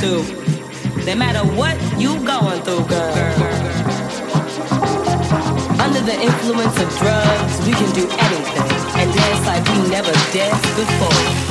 Through, no matter what you going through, girl. Under the influence of drugs, we can do anything and dance like we never danced before.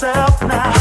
yourself now.